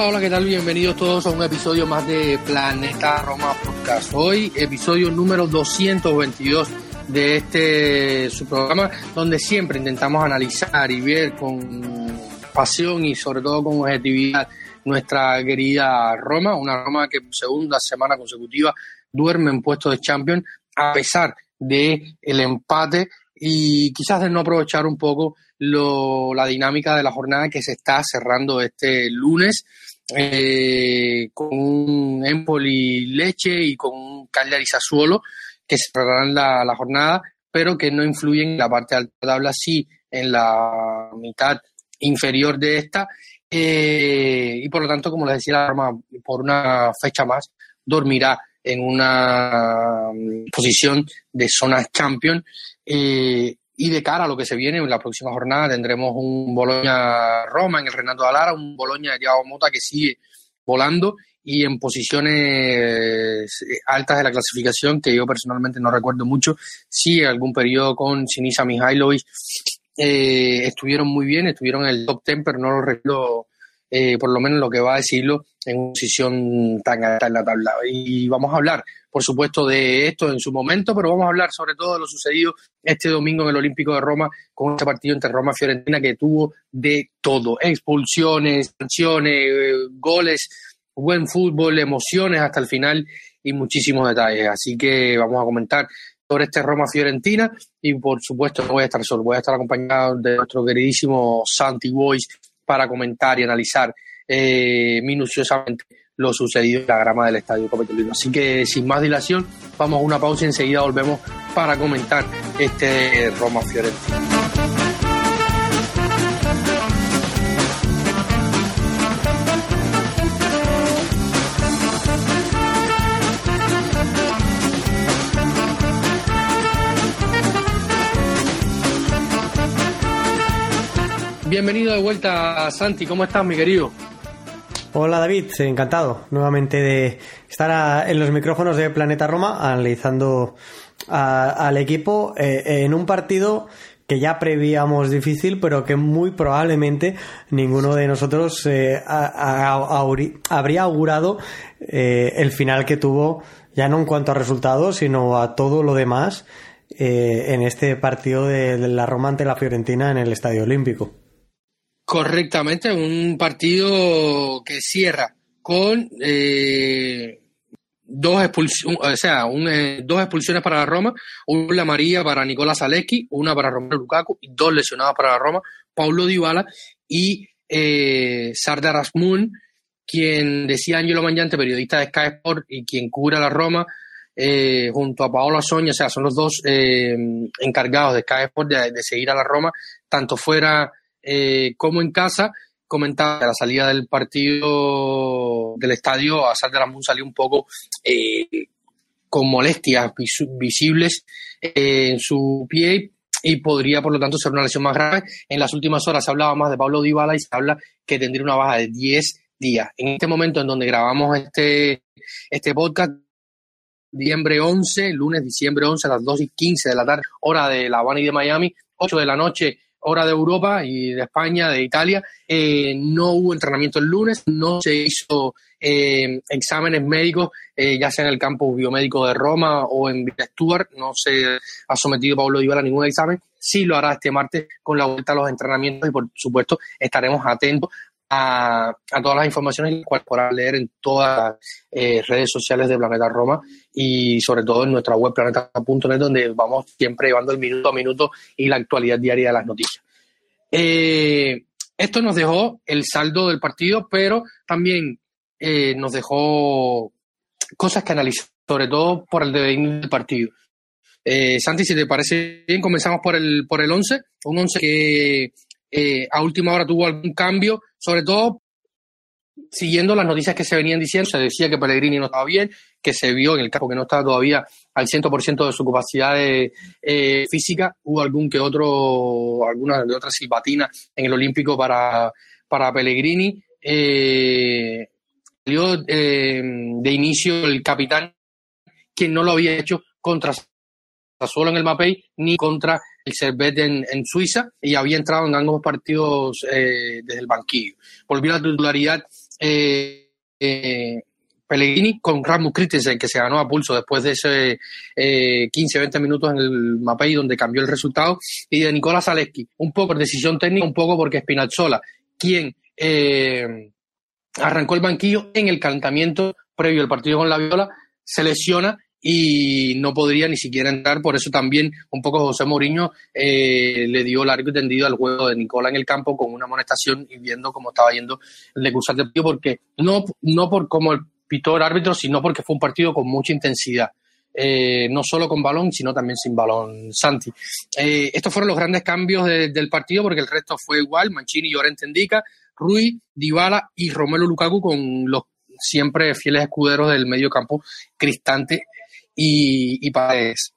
Hola, hola, ¿qué tal? Bienvenidos todos a un episodio más de Planeta Roma Podcast. Hoy, episodio número 222 de este su programa, donde siempre intentamos analizar y ver con pasión y sobre todo con objetividad nuestra querida Roma, una Roma que por segunda semana consecutiva duerme en puesto de champion a pesar de el empate y quizás de no aprovechar un poco lo, la dinámica de la jornada que se está cerrando este lunes eh, con un Empoli Leche y con un Cagliari Sassuolo que cerrarán la, la jornada, pero que no influyen en la parte alta de la tabla, sí en la mitad inferior de esta. Eh, y por lo tanto, como les decía, la Roma por una fecha más dormirá en una mm, posición de zona champion. Eh, y de cara a lo que se viene en la próxima jornada tendremos un Boloña-Roma en el Renato Alara, un Boloña de Mota que sigue volando y en posiciones altas de la clasificación que yo personalmente no recuerdo mucho. Sí, algún periodo con Sinisa Mihailovic eh, estuvieron muy bien, estuvieron en el top 10, pero no lo recuerdo, eh, por lo menos lo que va a decirlo, en una posición tan alta en la tabla. Y vamos a hablar por supuesto, de esto en su momento, pero vamos a hablar sobre todo de lo sucedido este domingo en el Olímpico de Roma con este partido entre Roma y Fiorentina que tuvo de todo, expulsiones, sanciones, goles, buen fútbol, emociones hasta el final y muchísimos detalles. Así que vamos a comentar sobre este Roma Fiorentina y por supuesto no voy a estar solo, voy a estar acompañado de nuestro queridísimo Santi Boys para comentar y analizar eh, minuciosamente lo sucedido en la grama del Estadio Capitolino. Así que sin más dilación, vamos a una pausa y enseguida volvemos para comentar este Roma Fiorentina. Bienvenido de vuelta, Santi. ¿Cómo estás, mi querido? Hola David, encantado nuevamente de estar en los micrófonos de Planeta Roma analizando al equipo eh, en un partido que ya prevíamos difícil, pero que muy probablemente ninguno de nosotros eh, habría augurado eh, el final que tuvo, ya no en cuanto a resultados, sino a todo lo demás en este partido de la Roma ante la Fiorentina en el Estadio Olímpico. Correctamente, un partido que cierra con eh, dos expulsiones, o sea, eh, dos expulsiones para la Roma, una amarilla para Nicolás Zalewski, una para Romero Lukaku y dos lesionados para la Roma, Paulo Dybala y eh, Sardar Asmun, quien decía Angelo Mangiante, periodista de Sky Sport y quien cura la Roma, eh, junto a Paolo Soña, o sea, son los dos encargados de Sky Sport de, de seguir a la Roma, tanto fuera eh, como en casa, comentaba la salida del partido del estadio, a de Ramón salió un poco eh, con molestias visibles eh, en su pie y podría, por lo tanto, ser una lesión más grave. En las últimas horas se hablaba más de Pablo Dybala y se habla que tendría una baja de 10 días. En este momento en donde grabamos este, este podcast, diciembre 11, lunes diciembre 11 a las 2 y 15 de la tarde, hora de La Habana y de Miami, 8 de la noche hora de Europa y de España, de Italia. Eh, no hubo entrenamiento el lunes, no se hizo eh, exámenes médicos, eh, ya sea en el campo biomédico de Roma o en Stuart, no se ha sometido Pablo Dybala a ningún examen. Sí lo hará este martes con la vuelta a los entrenamientos y por supuesto estaremos atentos a, todas las informaciones las podrán leer en todas las eh, redes sociales de Planeta Roma y sobre todo en nuestra web planeta.net donde vamos siempre llevando el minuto a minuto y la actualidad diaria de las noticias. Eh, esto nos dejó el saldo del partido, pero también eh, nos dejó cosas que analizar, sobre todo por el devenir del partido. Santi, si te parece bien, comenzamos por el, por el 11, un 11 que eh, a última hora tuvo algún cambio, sobre todo siguiendo las noticias que se venían diciendo, se decía que Pellegrini no estaba bien, que se vio en el campo que no estaba todavía al 100% de su capacidad eh, física, hubo algún que otro, alguna de otras silbatinas en el Olímpico para, para Pellegrini. Eh, salió eh, de inicio el capitán, quien no lo había hecho contra Sassuolo en el Mapei ni contra el Servet en, en, Suiza y había entrado en ambos partidos eh, desde el banquillo. Volvió a la titularidad eh, eh, Pellegrini con Rasmus Christensen, que se ganó a pulso después de ese 15-20 minutos en el Mapei donde cambió el resultado, y de Nicolás Zaleski, un poco por decisión técnica, un poco porque Spinazzola, quien arrancó el banquillo en el calentamiento previo al partido con la Viola, se lesiona y no podría ni siquiera entrar. Por eso también un poco José Mourinho eh, le dio largo y tendido al juego de Nicola en el campo con una amonestación y viendo cómo estaba yendo el de cruzar de partido, porque no, no por como el pitó el árbitro, sino porque fue un partido con mucha intensidad. Eh, no solo con balón, sino también sin balón, Santi. Eh, estos fueron los grandes cambios del partido, porque el resto fue igual, Mancini, Llorente Indica, Rui, Dybala y Romelu Lukaku con los siempre fieles escuderos del medio campo, Cristante y, y Paredes.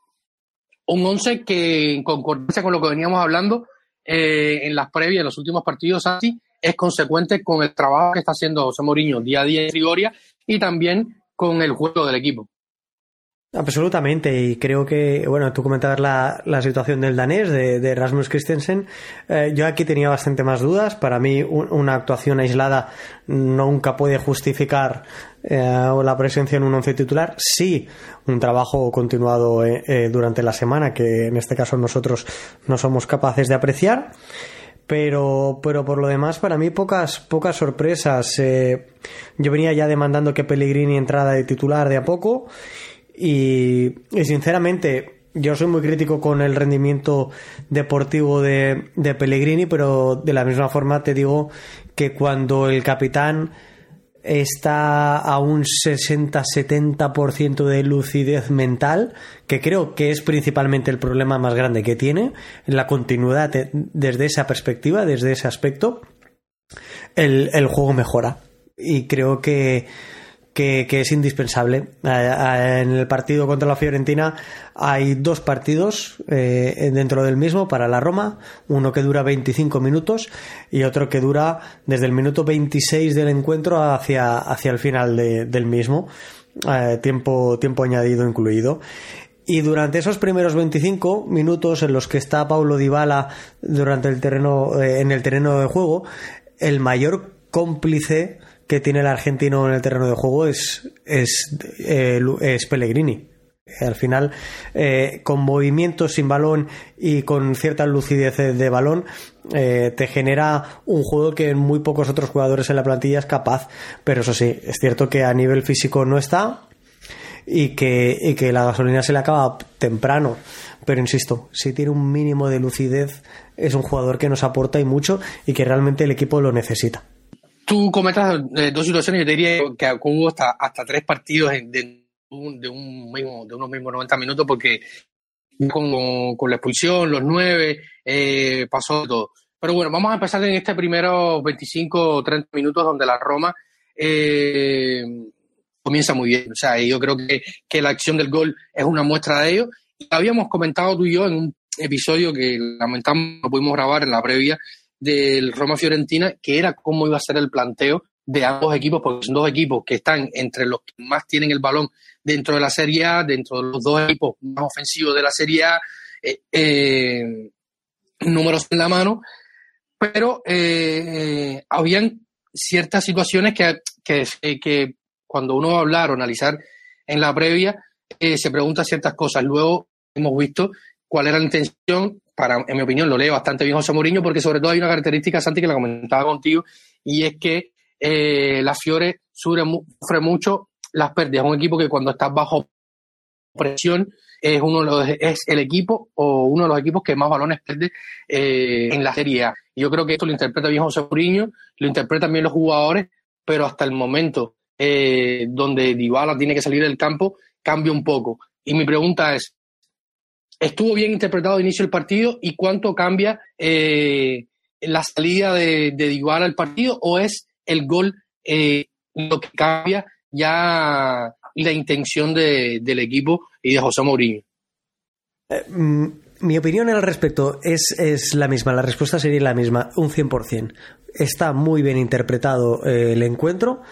Un once que, en concordancia con lo que veníamos hablando eh, en las previas, en los últimos partidos, es consecuente con el trabajo que está haciendo José Mourinho día a día en Trigoria y también con el juego del equipo. Absolutamente, y creo que, bueno, tú comentabas la, la situación del danés, de, Rasmus Christensen. Eh, yo aquí tenía bastante más dudas. Para mí, una actuación aislada nunca puede justificar eh, la presencia en un once titular. Sí, un trabajo continuado eh, durante la semana, que en este caso nosotros no somos capaces de apreciar. Pero, pero por lo demás, para mí pocas, pocas sorpresas. yo venía ya demandando que Pellegrini entrara de titular de a poco y, sinceramente, yo soy muy crítico con el rendimiento deportivo de, de, Pellegrini, pero de la misma forma te digo que cuando el capitán está a un 60-70% de lucidez mental, que creo que es principalmente el problema más grande que tiene, la continuidad desde esa perspectiva, desde ese aspecto, el, el juego mejora. Y creo que que, es indispensable. En el partido contra la Fiorentina hay dos partidos eh, dentro del mismo para la Roma, uno que dura 25 minutos y otro que dura desde el minuto 26 del encuentro hacia, hacia el final del mismo, eh, tiempo, tiempo añadido incluido. Y durante esos primeros 25 minutos en los que está Paulo Dybala durante el terreno, eh, en el terreno de juego, el mayor cómplice que tiene el argentino en el terreno de juego es, es, eh, es Pellegrini. Al final, eh, con movimientos sin balón y con cierta lucidez de balón, eh, te genera un juego que muy pocos otros jugadores en la plantilla es capaz. Pero eso sí, es cierto que a nivel físico no está y que, y que la gasolina se le acaba temprano. Pero insisto, si tiene un mínimo de lucidez, es un jugador que nos aporta y mucho y que realmente el equipo lo necesita. Tú comentas eh, dos situaciones, yo te diría que hubo hasta, hasta tres partidos de, un, de, un mismo, de unos mismos 90 minutos porque con, con la expulsión, los nueve, eh, pasó todo. Pero bueno, vamos a empezar en este primero 25 o 30 minutos donde la Roma eh, comienza muy bien. O sea, yo creo que, que la acción del gol es una muestra de ello. Y habíamos comentado tú y yo en un episodio que lamentamos no pudimos grabar en la previa, del Roma Fiorentina, que era cómo iba a ser el planteo de ambos equipos, porque son dos equipos que están entre los que más tienen el balón dentro de la Serie A, dentro de los dos equipos más ofensivos de la Serie A, eh, eh, números en la mano, pero eh, habían ciertas situaciones que, que, que, cuando uno va a hablar o analizar en la previa, se pregunta ciertas cosas. Luego hemos visto cuál era la intención para, en mi opinión, lo lee bastante bien José Mourinho, porque sobre todo hay una característica, Santi, que la comentaba contigo, y es que eh, la Fiore sufre, mucho las pérdidas. Un equipo que cuando está bajo presión es uno de los, es el equipo o uno de los equipos que más balones pierde eh, en la Serie A. Yo creo que esto lo interpreta bien José Mourinho, lo interpretan bien los jugadores, pero hasta el momento eh, donde Dybala tiene que salir del campo cambia un poco. Y mi pregunta es, estuvo bien interpretado de inicio del partido y cuánto cambia eh, la salida de, de al partido o es el gol eh, lo que cambia ya la intención de, del equipo y de José Mourinho. Eh, mm, mi opinión al respecto es, es, la misma, la respuesta sería la misma, un 100%. Está muy bien interpretado el encuentro,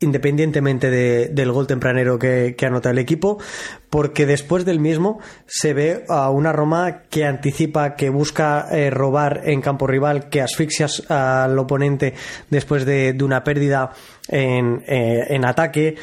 independientemente de, del gol tempranero que, que, anota el equipo, porque después del mismo se ve a una Roma que anticipa, que busca eh, robar en campo rival, que asfixia al oponente después de, de una pérdida en, eh, en ataque,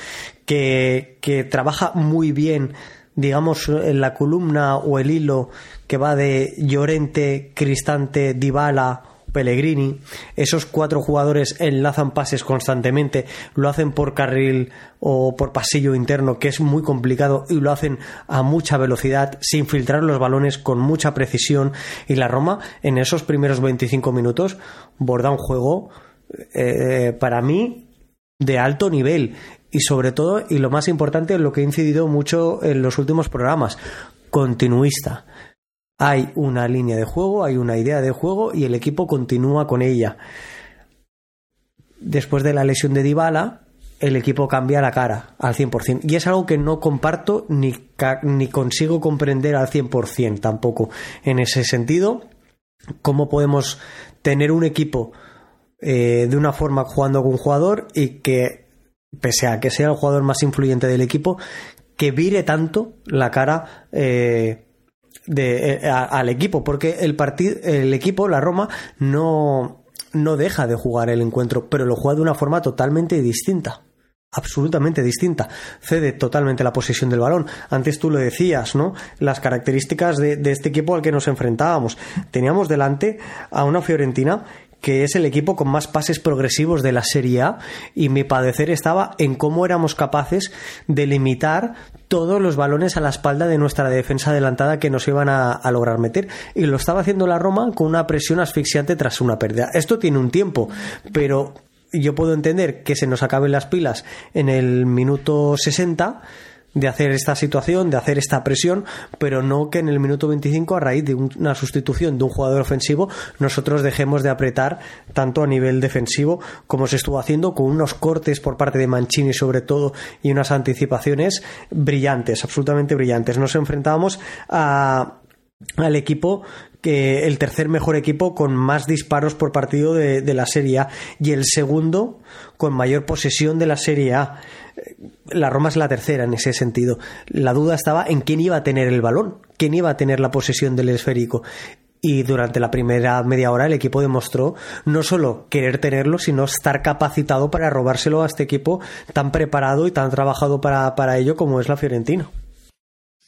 que, que trabaja muy bien digamos, en la columna o el hilo que va de Llorente, Cristante, Dybala Pellegrini. Esos cuatro jugadores enlazan pases constantemente, lo hacen por carril o por pasillo interno, que es muy complicado, y lo hacen a mucha velocidad, sin filtrar los balones, con mucha precisión. Y la Roma, en esos primeros 25 minutos, borda un juego, eh, para mí, de alto nivel. Y sobre todo, y lo más importante, lo que he incidido mucho en los últimos programas, continuista hay una línea de juego, hay una idea de juego y el equipo continúa con ella. Después de la lesión de Dybala, el equipo cambia la cara al 100%. Y es algo que no comparto ni, ni consigo comprender al 100% tampoco. En ese sentido, ¿cómo podemos tener un equipo eh, de una forma jugando con un jugador y que, pese a que sea el jugador más influyente del equipo, que vire tanto la cara eh, de, eh, al equipo, porque el, partido, el equipo, la Roma, no, no deja de jugar el encuentro, pero lo juega de una forma totalmente distinta absolutamente distinta. Cede totalmente la posesión del balón. Antes tú lo decías, ¿no? Las características de, este equipo al que nos enfrentábamos. Teníamos delante a una Fiorentina que es el equipo con más pases progresivos de la Serie A y mi padecer estaba en cómo éramos capaces de limitar todos los balones a la espalda de nuestra defensa adelantada que nos iban a, a, lograr meter y lo estaba haciendo la Roma con una presión asfixiante tras una pérdida. Esto tiene un tiempo, pero yo puedo entender que se nos acaben las pilas en el minuto 60 de hacer esta situación, de hacer esta presión, pero no que en el minuto 25, a raíz de una sustitución de un jugador ofensivo, nosotros dejemos de apretar tanto a nivel defensivo como se estuvo haciendo con unos cortes por parte de Mancini sobre todo y unas anticipaciones brillantes, absolutamente brillantes. Nos enfrentábamos a al equipo el tercer mejor equipo con más disparos por partido de, la Serie A y el segundo con mayor posesión de la Serie A la Roma es la tercera en ese sentido. La duda estaba en quién iba a tener el balón, quién iba a tener la posesión del esférico. Y durante la primera media hora el equipo demostró no solo querer tenerlo, sino estar capacitado para robárselo a este equipo tan preparado y tan trabajado para, para ello como es la Fiorentina.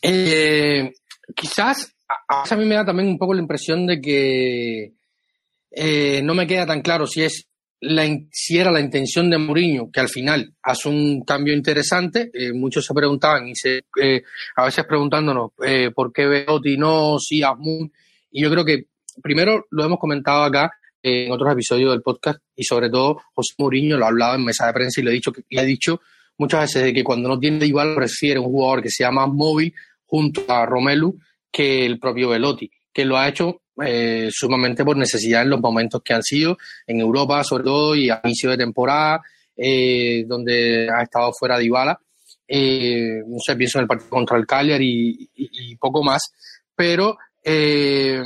Eh, quizás a, a, mí me da también un poco la impresión de que eh, no me queda tan claro si es la, si era la intención de Mourinho, que al final hace un cambio interesante, eh, muchos se preguntaban y se, eh, a veces preguntándonos por qué Beotti no, si Asmun, y yo creo que primero lo hemos comentado acá en otros episodios del podcast y sobre todo José Mourinho lo ha hablado en mesa de prensa y le he dicho, le he dicho muchas veces de que cuando no tiene igual prefiere un jugador que sea más móvil junto a Romelu que el propio Velotti, que lo ha hecho eh, sumamente por necesidad en los momentos que han sido en Europa, sobre todo, y a inicio de temporada, eh, donde ha estado fuera de Ibala. Eh, no sé, pienso en el partido contra el Cagliari y, poco más, pero eh,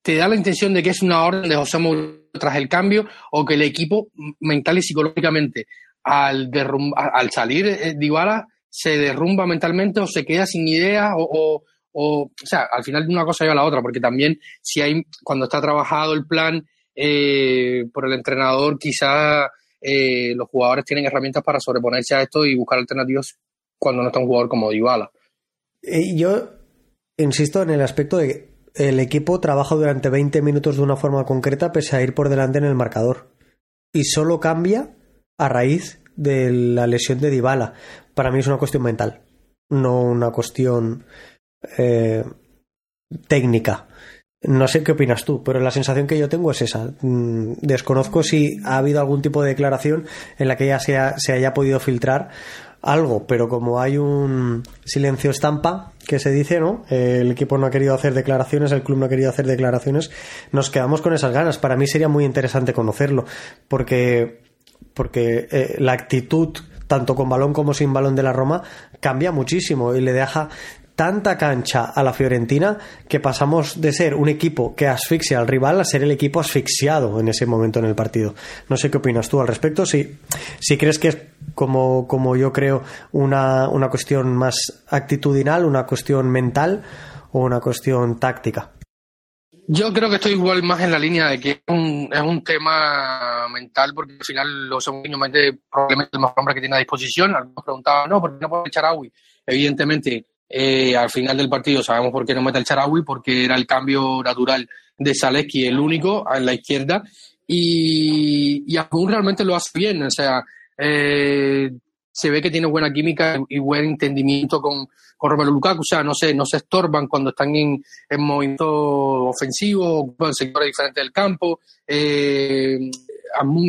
te da la intención de que es una orden de José Mourinho tras el cambio o que el equipo mental y psicológicamente al, al salir de Ibala se derrumba mentalmente o se queda sin idea o, o o, o sea, al final una cosa lleva a la otra, porque también si hay, cuando está trabajado el plan eh, por el entrenador, quizá eh, los jugadores tienen herramientas para sobreponerse a esto y buscar alternativas cuando no está un jugador como Dybala. Yo insisto en el aspecto de que el equipo trabaja durante 20 minutos de una forma concreta pese a ir por delante en el marcador. Y solo cambia a raíz de la lesión de Dybala. Para mí es una cuestión mental, no una cuestión eh, técnica. No sé qué opinas tú, pero la sensación que yo tengo es esa. Mm, desconozco si ha habido algún tipo de declaración en la que ya se, ha, se haya podido filtrar algo, pero como hay un silencio estampa que se dice, ¿no? El equipo no ha querido hacer declaraciones, el club no ha querido hacer declaraciones, nos quedamos con esas ganas. Para mí sería muy interesante conocerlo, porque, porque eh, la actitud tanto con balón como sin balón de la Roma cambia muchísimo y le deja tanta cancha a la Fiorentina que pasamos de ser un equipo que asfixia al rival a ser el equipo asfixiado en ese momento en el partido. No sé qué opinas tú al respecto, si, si crees que es como, como yo creo una, una cuestión más actitudinal, una cuestión mental o una cuestión táctica. Yo creo que estoy igual más en la línea de que es un, es un tema mental, porque al final los probablemente el mejor hombre que tiene a disposición. Algunos preguntaban, no, ¿por qué no puede echar agua? Evidentemente, eh, al final del partido sabemos por qué no mete el Charaui, porque era el cambio natural de Zaleski, el único en la izquierda, y, y aún realmente lo hace bien, o sea, eh, se ve que tiene buena química y buen entendimiento con, con Romelu Lukaku, o sea, no se, no se estorban cuando están en, en movimiento ofensivo, en sectores diferentes del campo, eh,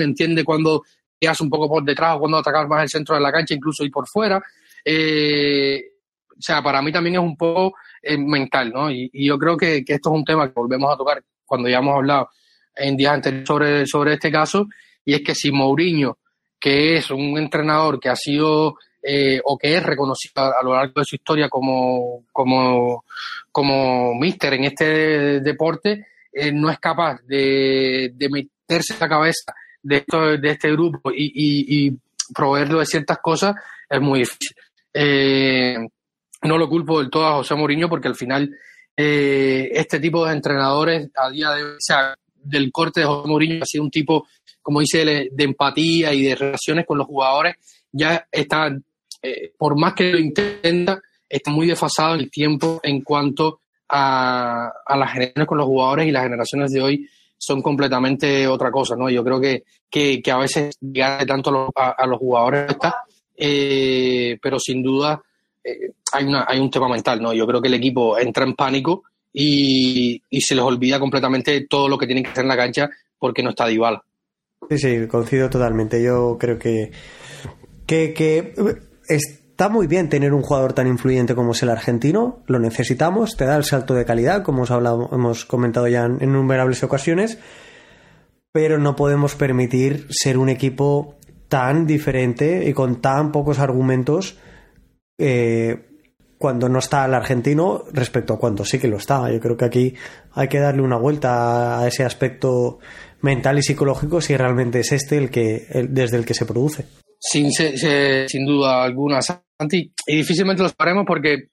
entiende cuando te un poco por detrás cuando atacar más el centro de la cancha, incluso ir por fuera. Eh, o sea, para mí también es un poco eh, mental, ¿no? Y, yo creo que, esto es un tema que volvemos a tocar cuando ya hemos hablado en días anteriores sobre, sobre este caso, y es que si Mourinho, que es un entrenador que ha sido eh, o que es reconocido a, lo largo de su historia como, como, como míster en este deporte, eh, no es capaz de, meterse en la cabeza de, esto, de este grupo y, y, y proveerlo de ciertas cosas, es muy difícil. Eh, no lo culpo del todo a José Mourinho porque al final eh, este tipo de entrenadores a día de hoy, o sea, del corte de José Mourinho ha sido un tipo, como dice de empatía y de relaciones con los jugadores, ya está, eh, por más que lo intenta, está muy desfasado en el tiempo en cuanto a, a las generaciones con los jugadores y las generaciones de hoy son completamente otra cosa, ¿no? Yo creo que, que, a veces llegar tanto a los, jugadores está, eh, pero sin duda hay, una, hay un tema mental, ¿no? Yo creo que el equipo entra en pánico y, se les olvida completamente todo lo que tienen que hacer en la cancha porque no está Dybala. Sí, sí, coincido totalmente. Yo creo que, que, está muy bien tener un jugador tan influyente como es el argentino, lo necesitamos, te da el salto de calidad, como hemos, hablado, hemos comentado ya en innumerables ocasiones, pero no podemos permitir ser un equipo tan diferente y con tan pocos argumentos eh, cuando no está el argentino respecto a cuando sí que lo está. Yo creo que aquí hay que darle una vuelta a ese aspecto mental y psicológico si realmente es este el que desde el que se produce. Sin, sin duda alguna, Santi. Y difícilmente lo paremos porque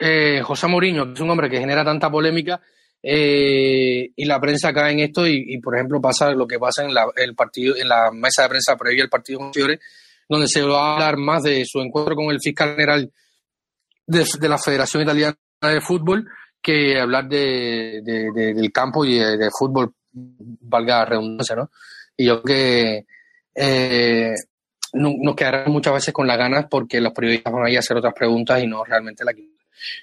eh, José Mourinho, es un hombre que genera tanta polémica, eh, y la prensa cae en esto y, por ejemplo pasa lo que pasa en la, el partido en la mesa de prensa previa al partido con Fiore donde se va a hablar más de su encuentro con el fiscal general de, la Federación Italiana de Fútbol que hablar de, del campo y de, fútbol, valga la redundancia, ¿no? Y yo creo que eh, nos quedarán muchas veces con las ganas porque los periodistas van a ir a hacer otras preguntas y no realmente la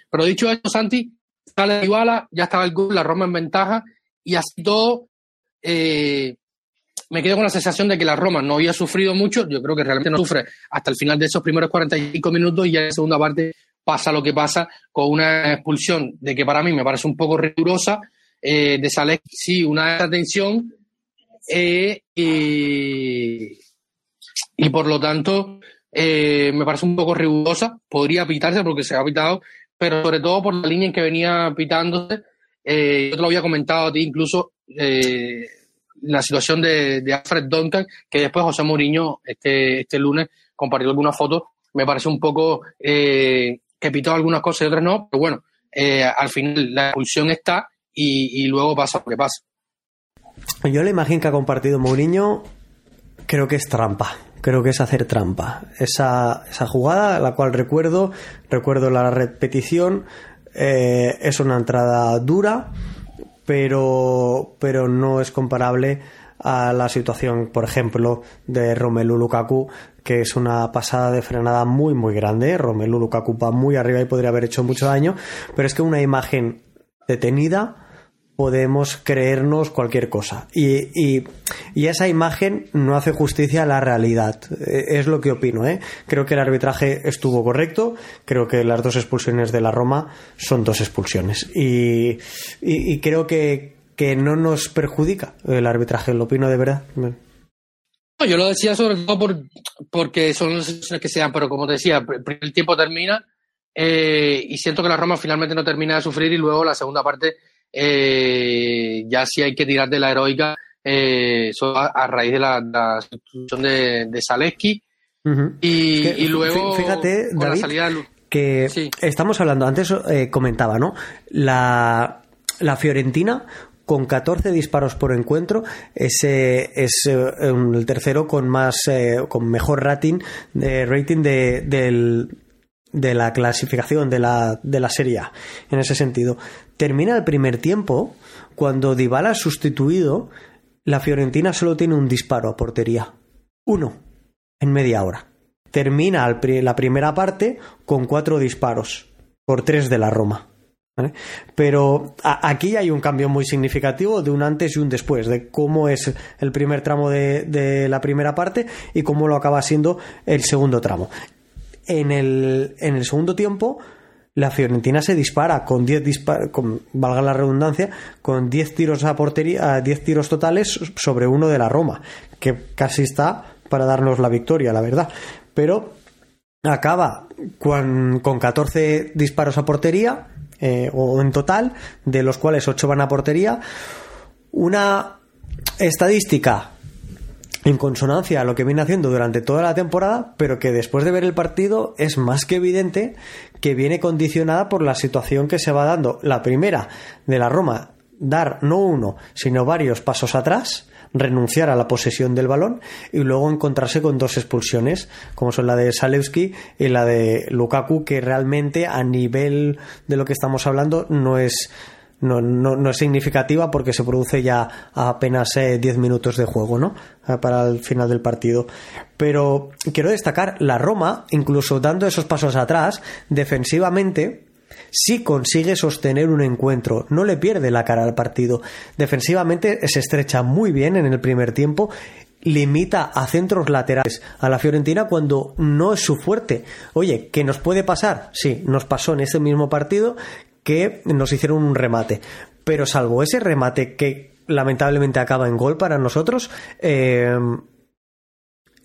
Pero dicho esto, Santi, sale Iguala, ya estaba el gol, la Roma en ventaja y así todo, eh, me quedo con la sensación de que la Roma no había sufrido mucho, yo creo que realmente no sufre hasta el final de esos primeros 45 minutos y ya en la segunda parte pasa lo que pasa con una expulsión de que para mí me parece un poco rigurosa, eh, de Salek sí, una atención eh, y, por lo tanto eh, me parece un poco rigurosa, podría pitarse porque se ha pitado, pero sobre todo por la línea en que venía pitándose, yo te lo había comentado a ti incluso, la situación de, de, Alfred Duncan, que después José Mourinho este, este lunes compartió algunas fotos, me parece un poco eh, que pitó algunas cosas y otras no, pero bueno, eh, al final la expulsión está y, luego pasa lo que pasa. Yo la imagen que ha compartido Mourinho creo que es trampa. Creo que es hacer trampa. Esa, esa jugada, la cual recuerdo, recuerdo la repetición, eh, es una entrada dura, pero, pero no es comparable a la situación, por ejemplo, de Romelu Lukaku, que es una pasada de frenada muy, muy grande. Romelu Lukaku va muy arriba y podría haber hecho mucho daño, pero es que una imagen detenida podemos creernos cualquier cosa. Y, y, esa imagen no hace justicia a la realidad. Eh, es lo que opino. ¿eh? Creo que el arbitraje estuvo correcto. Creo que las dos expulsiones de la Roma son dos expulsiones. Y, y creo que, que, no nos perjudica el arbitraje. Lo opino de verdad. yo lo decía sobre todo por, porque son las que sean, pero como te decía, el tiempo termina eh, y siento que la Roma finalmente no termina de sufrir y luego la segunda parte eh, ya sí hay que tirar de la heroica eh, a, raíz de la, sustitución de, de Zaleski. Y, luego fíjate que estamos hablando antes comentaba no la, la Fiorentina con 14 disparos por encuentro ese es el tercero con más con mejor rating de rating de, del de la clasificación de la, de la Serie A, en ese sentido. Termina el primer tiempo, cuando Dybala ha sustituido, la Fiorentina solo tiene un disparo a portería. Uno, en media hora. Termina la primera parte con cuatro disparos, por tres de la Roma. Pero aquí hay un cambio muy significativo de un antes y un después, de cómo es el primer tramo de, la primera parte y cómo lo acaba siendo el segundo tramo en el segundo tiempo la Fiorentina se dispara con 10 con valga la redundancia, con 10 tiros a portería, 10 tiros totales sobre uno de la Roma, que casi está para darnos la victoria, la verdad. Pero acaba con, con 14 disparos a portería, eh, o en total, de los cuales 8 van a portería. Una estadística en consonancia a lo que viene haciendo durante toda la temporada, pero que después de ver el partido es más que evidente que viene condicionada por la situación que se va dando. La primera de la Roma, dar no uno, sino varios pasos atrás, renunciar a la posesión del balón y luego encontrarse con dos expulsiones, como son la de Salewski y la de Lukaku, que realmente a nivel de lo que estamos hablando no es no, no, no, es significativa porque se produce ya a apenas 10 eh, minutos de juego, ¿no? Eh, para el final del partido. Pero quiero destacar, la Roma, incluso dando esos pasos atrás, defensivamente, sí consigue sostener un encuentro, no le pierde la cara al partido. Defensivamente se estrecha muy bien en el primer tiempo limita a centros laterales a la Fiorentina cuando no es su fuerte. Oye, ¿qué nos puede pasar? Sí, nos pasó en ese mismo partido que nos hicieron un remate. Pero salvo ese remate que lamentablemente acaba en gol para nosotros, eh,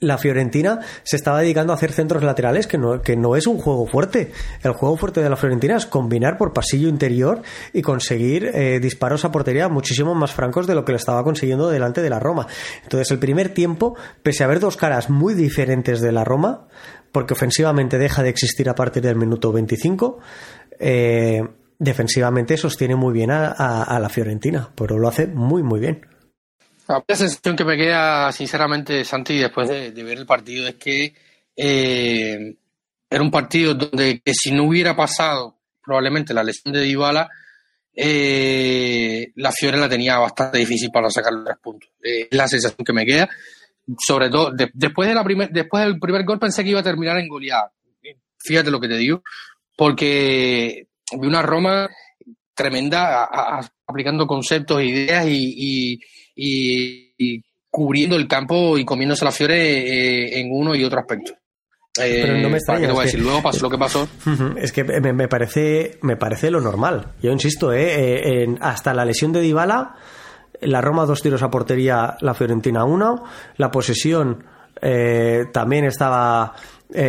la Fiorentina se estaba dedicando a hacer centros laterales, que no, que no es un juego fuerte. El juego fuerte de la Fiorentina es combinar por pasillo interior y conseguir eh, disparos a portería muchísimo más francos de lo que lo estaba consiguiendo delante de la Roma. Entonces, el primer tiempo, pese a haber dos caras muy diferentes de la Roma, porque ofensivamente deja de existir a partir del minuto 25, eh, defensivamente sostiene muy bien a, la Fiorentina, pero lo hace muy, muy bien. La sensación que me queda, sinceramente, Santi, después de, ver el partido, es que eh, era un partido donde que si no hubiera pasado probablemente la lesión de Dybala, eh, la Fiore la tenía bastante difícil para sacar los tres puntos. Eh, es la sensación que me queda. Sobre todo, después, de la primer, después del primer gol pensé que iba a terminar en goleada. Fíjate lo que te digo. Porque vi una Roma tremenda aplicando conceptos, ideas y, cubriendo el campo y comiéndose la fiore eh, en uno y otro aspecto. Pero no me extraña. te voy a decir? Luego pasó lo que pasó. Es que me, parece, me parece lo normal. Yo insisto, eh, eh hasta la lesión de Dybala, la Roma dos tiros a portería, la Fiorentina uno, la posesión eh, también estaba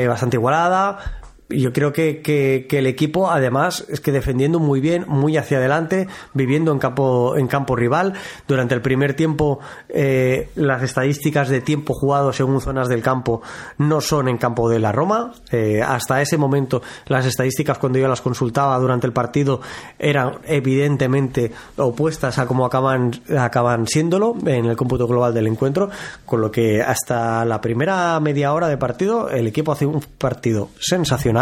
bastante igualada yo creo que, que, el equipo, además, es que defendiendo muy bien, muy hacia adelante, viviendo en campo, en campo rival. Durante el primer tiempo, eh, las estadísticas de tiempo jugado según zonas del campo no son en campo de la Roma. Eh, hasta ese momento, las estadísticas, cuando yo las consultaba durante el partido, eran evidentemente opuestas a cómo acaban, acaban siéndolo en el cómputo global del encuentro. Con lo que hasta la primera media hora de partido, el equipo hace un partido sensacional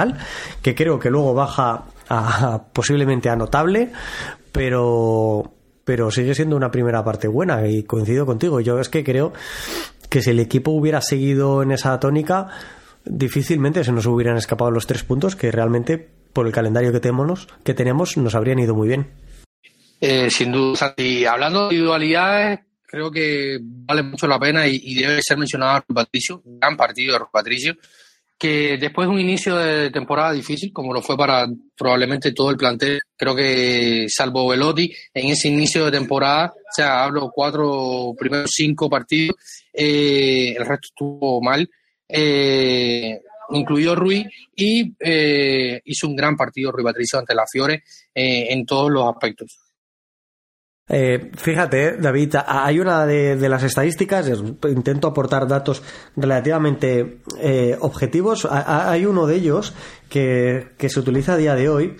que creo que luego baja a, posiblemente a notable, pero, pero sigue siendo una primera parte buena y coincido contigo. Yo es que creo que si el equipo hubiera seguido en esa tónica, difícilmente se nos hubieran escapado los tres puntos que realmente por el calendario que tenemos, que tenemos nos habrían ido muy bien. Eh, sin duda. Y hablando de individualidades, creo que vale mucho la pena y, debe ser mencionado Rui Patricio, gran partido de Patricio, que después de un inicio de temporada difícil, como lo fue para probablemente todo el plantel, creo que salvo Velotti, en ese inicio de temporada, o sea, hablo cuatro, primeros cinco partidos, eh, el resto estuvo mal, eh, incluido Rui, y eh, hizo un gran partido Rui Patricio ante la Fiore en todos los aspectos. Eh, fíjate, David, hay una de, las estadísticas, intento aportar datos relativamente eh, objetivos. Hay uno de ellos que, se utiliza a día de hoy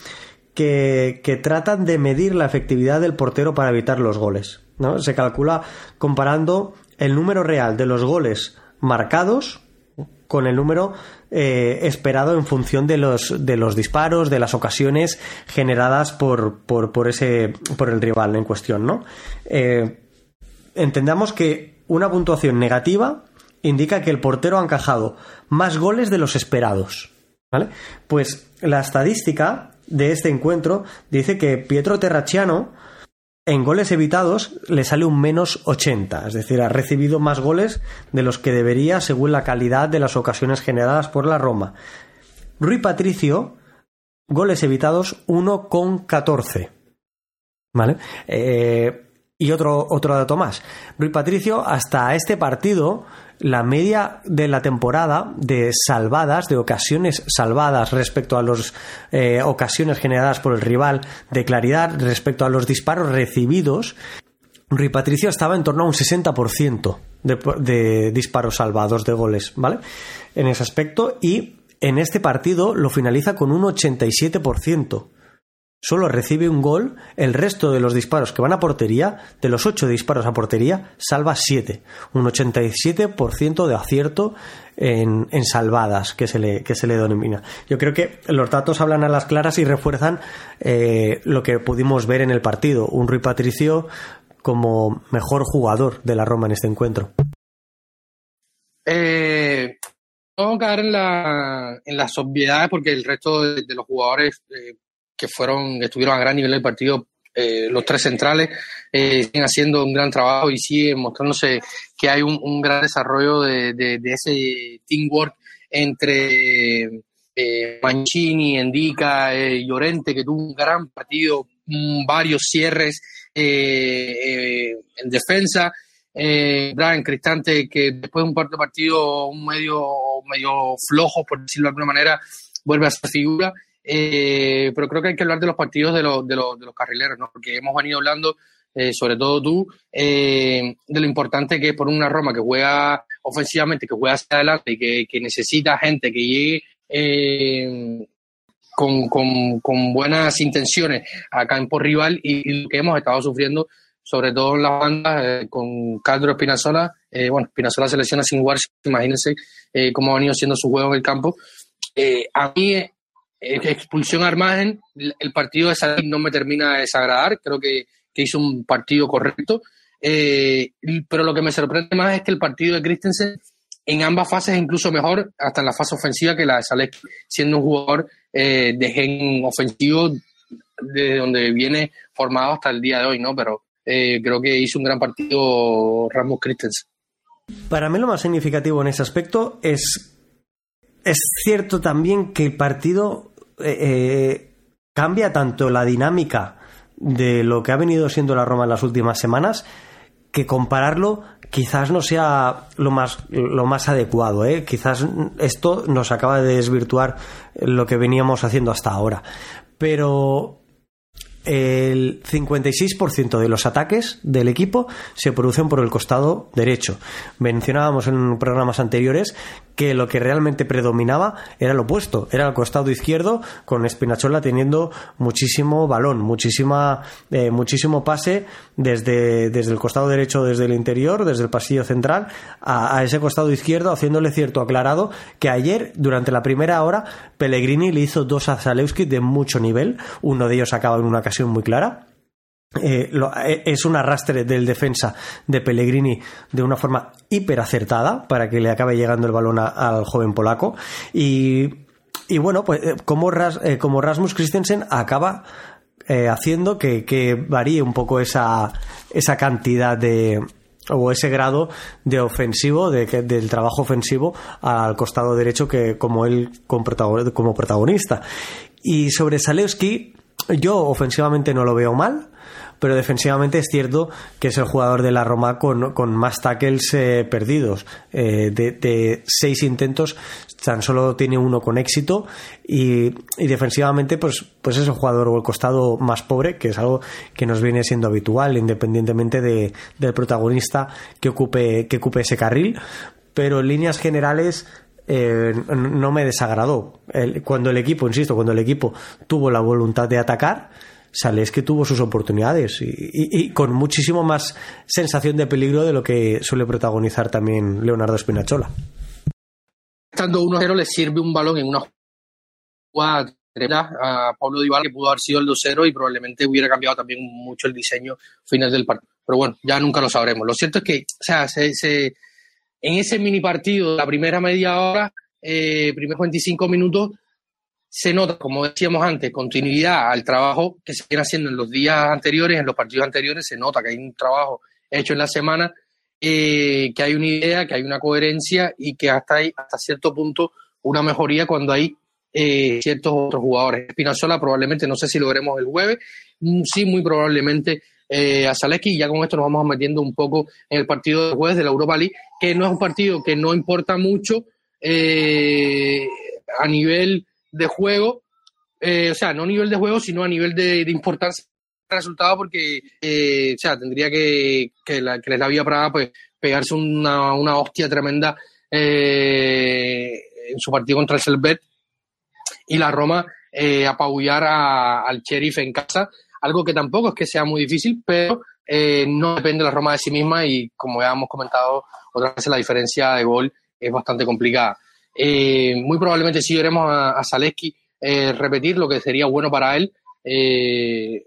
que, tratan de medir la efectividad del portero para evitar los goles. ¿no? Se calcula comparando el número real de los goles marcados con el número eh, esperado en función de los, de los disparos, de las ocasiones generadas por, por, ese, por el rival en cuestión, ¿no? Eh, entendamos que una puntuación negativa indica que el portero ha encajado más goles de los esperados. ¿Vale? Pues la estadística de este encuentro dice que Pietro Terracciano en goles evitados le sale un menos 80, es decir, ha recibido más goles de los que debería según la calidad de las ocasiones generadas por la Roma. Rui Patricio, goles evitados 1,14. ¿Vale? Eh, y otro, otro dato más. Rui Patricio, hasta este partido, la media de la temporada de salvadas, de ocasiones salvadas respecto a las eh, ocasiones generadas por el rival, de claridad respecto a los disparos recibidos, Rui Patricio estaba en torno a un 60% de, de disparos salvados, de goles, ¿vale? En ese aspecto, y en este partido lo finaliza con un 87% solo recibe un gol, el resto de los disparos que van a portería, de los ocho disparos a portería, salva siete. Un 87% de acierto en, salvadas que se, le, que se le denomina. Yo creo que los datos hablan a las claras y refuerzan eh, lo que pudimos ver en el partido. Un Rui Patricio como mejor jugador de la Roma en este encuentro. Eh, vamos a en, la, en las obviedades porque el resto de, los jugadores eh, que fueron, estuvieron a gran nivel del partido, eh, los tres centrales, eh, siguen haciendo un gran trabajo y siguen mostrándose que hay un, gran desarrollo de, ese teamwork entre eh, Mancini, Endica, eh, Llorente, que tuvo un gran partido, varios cierres en defensa. Brian Cristante, que después de un de partido un medio, medio flojo, por decirlo de alguna manera, vuelve a ser figura. Eh, pero creo que hay que hablar de los partidos de, los, de, los, de los carrileros, ¿no? Porque hemos venido hablando, eh, sobre todo tú, eh, de lo importante que es por una Roma que juega ofensivamente, que juega hacia adelante y que, necesita gente que llegue con, con, buenas intenciones a campo rival y, lo que hemos estado sufriendo, sobre todo en las bandas, con Caldro Espinazola. bueno, Espinazola se lesiona sin jugar, imagínense cómo ha venido siendo su juego en el campo. a mí expulsión a Armagen, el partido de Sadik no me termina de desagradar, creo que, hizo un partido correcto, eh, pero lo que me sorprende más es que el partido de Christensen en ambas fases es incluso mejor, hasta en la fase ofensiva que la de Salek, siendo un jugador eh, de gen ofensivo de donde viene formado hasta el día de hoy, ¿no? Pero eh, creo que hizo un gran partido Ramos Christensen. Para mí lo más significativo en ese aspecto es es cierto también que el partido eh, eh, cambia tanto la dinámica de lo que ha venido siendo la Roma en las últimas semanas que compararlo quizás no sea lo más, lo más adecuado. ¿eh? Quizás esto nos acaba de desvirtuar lo que veníamos haciendo hasta ahora. Pero el 56% de los ataques del equipo se producen por el costado derecho. Mencionábamos en programas anteriores que lo que realmente predominaba era lo opuesto, era el costado izquierdo con Espinachola teniendo muchísimo balón, muchísima, eh, muchísimo pase desde, desde el costado derecho, desde el interior, desde el pasillo central a, ese costado izquierdo, haciéndole cierto aclarado que ayer, durante la primera hora, Pellegrini le hizo dos a Zalewski de mucho nivel, uno de ellos acaba en una muy clara, eh, eh, es un arrastre del defensa de Pellegrini de una forma hiper acertada para que le acabe llegando el balón al joven polaco y, bueno pues eh, como, como Rasmus Christensen acaba haciendo que, que varíe un poco esa, esa cantidad de, o ese grado de ofensivo, de, del trabajo ofensivo al costado derecho que como él como protagonista. Y sobre Zalewski, yo ofensivamente no lo veo mal pero defensivamente es cierto que es el jugador de la Roma con, más tackles eh, perdidos. Eh, de, seis intentos, tan solo tiene uno con éxito y, defensivamente pues, pues es el jugador o el costado más pobre, que es algo que nos viene siendo habitual, independientemente de, del protagonista que ocupe, que ocupe ese carril. Pero en líneas generales eh, no me desagradó. cuando el equipo, insisto, cuando el equipo tuvo la voluntad de atacar, Sales que tuvo sus oportunidades y, con muchísimo más sensación de peligro de lo que suele protagonizar también Leonardo Spinachola. Estando 1-0 le sirve un balón en una jugada a Pablo Dybala que pudo haber sido el 2-0 y probablemente hubiera cambiado también mucho el diseño final del partido. Pero bueno, ya nunca lo sabremos. Lo cierto es que, o sea, se, en ese mini partido, la primera media hora, eh, primeros 25 minutos, se nota, como decíamos antes, continuidad al trabajo que se viene haciendo en los días anteriores, en los partidos anteriores, se nota que hay un trabajo hecho en la semana, eh, que hay una idea, que hay una coherencia y que hasta hay, hasta cierto punto, una mejoría cuando hay eh, ciertos otros jugadores. Espinazola probablemente, no sé si lo veremos el jueves, mm, sí, muy probablemente eh, a Zaleski y ya con esto nos vamos metiendo un poco en el partido del jueves de la Europa League, que no es un partido que no importa mucho a nivel de juego, eh, o sea, no a nivel de juego, sino a nivel de, importancia resultado, porque, eh, o sea, tendría que, que, la, que la Praga, pues, pegarse una, una hostia tremenda eh, en su partido contra el Selvet y la Roma apabullar al Sheriff en casa, algo que tampoco es que sea muy difícil, pero no depende de la Roma de sí misma y como ya hemos comentado otra vez la diferencia de gol es bastante complicada. Eh, muy probablemente sí veremos a, a Zaleski eh, repetir lo que sería bueno para él eh,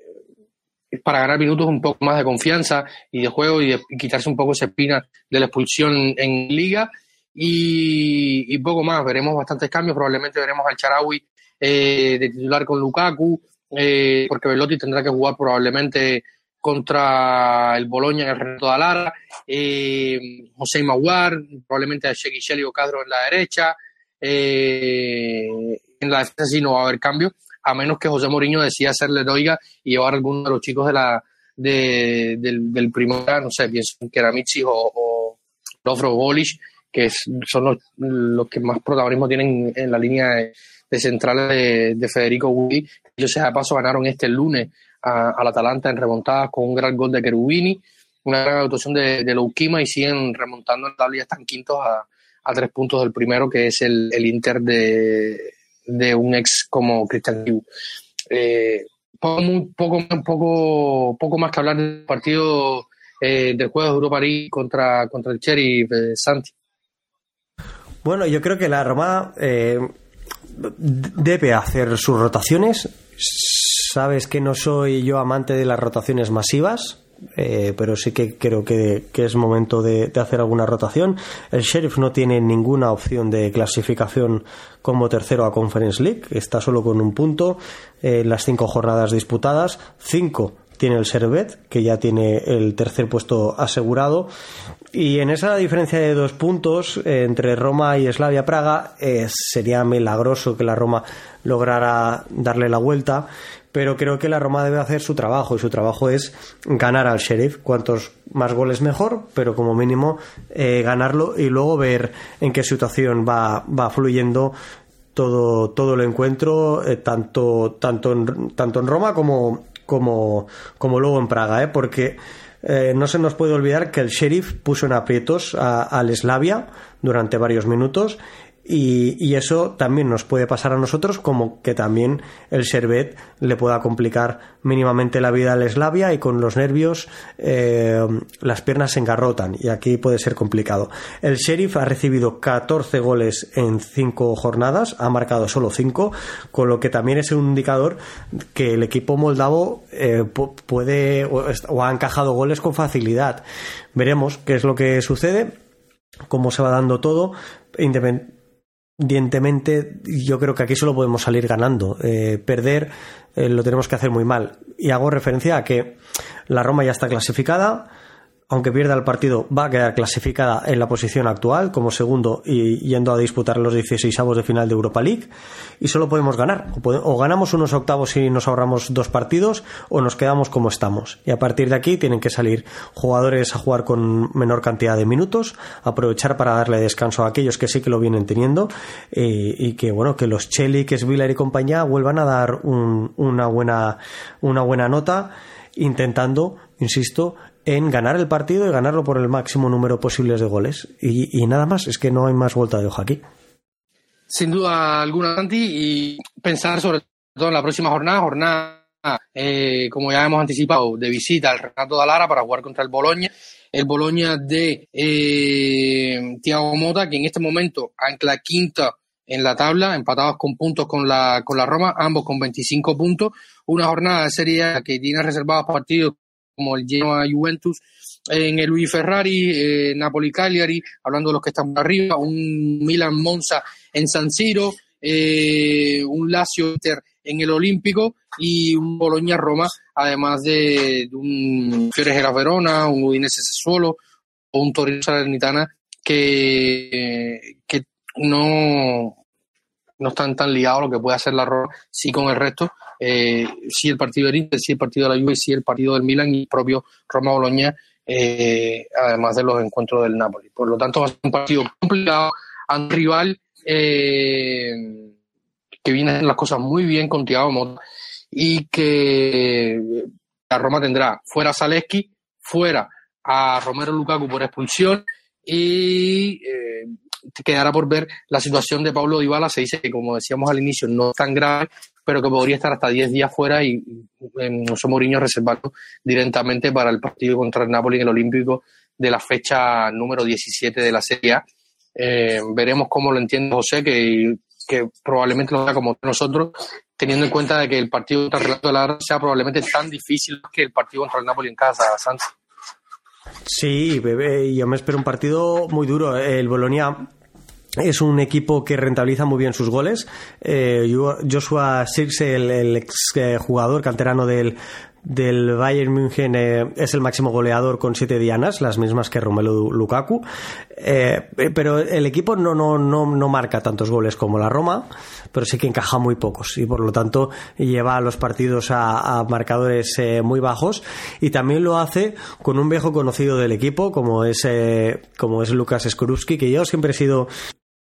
para ganar minutos un poco más de confianza y de juego y, quitarse un poco esa espina de la expulsión en liga y, poco más. Veremos bastantes cambios, probablemente veremos al Charawi de titular con Lukaku, porque Velotti tendrá que jugar probablemente contra el Boloña en el Renato de Alara, eh, José Maguar, probablemente a Shekhi o Cadro en la derecha, eh, en la defensa sí no va a haber cambio, a menos que José Mourinho decida hacerle doiga y llevar a alguno de los chicos de la de, del, del primera, no sé, pienso en Keramici o, o Lofro Golish, que son los, que más protagonismo tienen en la línea de, centrales de, Federico Gulli. Ellos, a paso, ganaron este lunes al Atalanta en remontadas con un gran gol de Cherubini, una gran actuación de, de Loukima y siguen remontando en la tabla y están quintos a, tres puntos del primero, que es el, Inter de, un ex como Cristian eh, poco, más que hablar del partido eh, del juego de Europa League contra, contra el Cherry de Santi. Bueno, yo creo que la Roma eh, debe hacer sus rotaciones Sabes que no soy yo amante de las rotaciones masivas, eh, pero sí que creo que, es momento de, hacer alguna rotación. El Sheriff no tiene ninguna opción de clasificación como tercero a Conference League, está solo con un punto en las cinco jornadas disputadas, cinco tiene el Servet, que ya tiene el tercer puesto asegurado. Y en esa diferencia de dos puntos eh, entre Roma y Slavia Praga, eh, sería milagroso que la Roma lograra darle la vuelta pero creo que la Roma debe hacer su trabajo y su trabajo es ganar al Sheriff. Cuantos más goles mejor, pero como mínimo eh, ganarlo y luego ver en qué situación va, va fluyendo todo, todo el encuentro, eh, tanto, tanto, en, tanto en Roma como, como, como luego en Praga, ¿eh? porque no se nos puede olvidar que el Sheriff puso en aprietos al Slavia durante varios minutos y, eso también nos puede pasar a nosotros, como que también el Servet le pueda complicar mínimamente la vida al Eslavia y con los nervios eh, las piernas se engarrotan y aquí puede ser complicado. El Sheriff ha recibido 14 goles en 5 jornadas, ha marcado solo 5, con lo que también es un indicador que el equipo moldavo eh, puede o ha encajado goles con facilidad. Veremos qué es lo que sucede, cómo se va dando todo. Dientemente, yo creo que aquí solo podemos salir ganando. Eh, perder eh, lo tenemos que hacer muy mal. Y hago referencia a que la Roma ya está clasificada aunque pierda el partido, va a quedar clasificada en la posición actual como segundo y yendo a disputar los 16 avos de final de Europa League. Y solo podemos ganar. O, ganamos unos octavos y nos ahorramos dos partidos, o nos quedamos como estamos. Y a partir de aquí tienen que salir jugadores a jugar con menor cantidad de minutos, aprovechar para darle descanso a aquellos que sí que lo vienen teniendo, eh, y que bueno, que los Cheli, que es Villar y compañía vuelvan a dar una, buena, una buena nota intentando, insisto, en ganar el partido y ganarlo por el máximo número posible de goles. Y, nada más, es que no hay más vuelta de hoja aquí. Sin duda alguna, Santi, y pensar sobre todo en la próxima jornada, jornada, eh, como ya hemos anticipado, de visita al Renato Dalara para jugar contra el Boloña. El Boloña de eh, Thiago Mota, que en este momento ancla quinta en la tabla, empatados con puntos con la, con la Roma, ambos con 25 puntos. Una jornada de serie que tiene reservados partidos como el Genoa Juventus, en el Luis Ferrari, eh, Napoli Cagliari, hablando de los que están arriba, un Milan Monza en San Siro, eh, un Lazio Inter en el Olímpico y un Bologna Roma, además de, un Fiore Verona, un Udinese Sassuolo o un Torino Salernitana que, que no, no están tan ligados a lo que puede hacer la Roma, sí con el resto, eh, sí el partido del Inter, sí el partido de la Juve, sí el partido del Milan y el propio Roma Boloña, eh, además de los encuentros del Napoli. Por lo tanto, va a ser un partido complicado a un rival eh, que viene las cosas muy bien con Thiago Motta y que la Roma tendrá fuera a Zaleski, fuera a Romero Lukaku por expulsión y quedará por ver la situación de Pablo Dybala. Se dice que, como decíamos al inicio, no es tan grave, pero que podría estar hasta 10 días fuera y José Mourinho reservado directamente para el partido contra el Napoli en el Olímpico de la fecha número 17 de la Serie A. Eh, veremos cómo lo entiende José, que, probablemente lo haga como nosotros, teniendo en cuenta de que el partido contra el de la sea probablemente tan difícil que el partido contra el Napoli en casa, Sanz. Sí, bebé, yo me espero un partido muy duro. El Bolonia es un equipo que rentabiliza muy bien sus goles. Eh, Joshua Sirse, el, ex eh, jugador canterano del, del Bayern München eh, es el máximo goleador con siete dianas, las mismas que Romelu Lukaku. pero el equipo no, no, no, no marca tantos goles como la Roma, pero sí que encaja muy pocos y por lo tanto lleva a los partidos a, marcadores muy bajos y también lo hace con un viejo conocido del equipo como es, como es Lukas Skorupski, que yo siempre he sido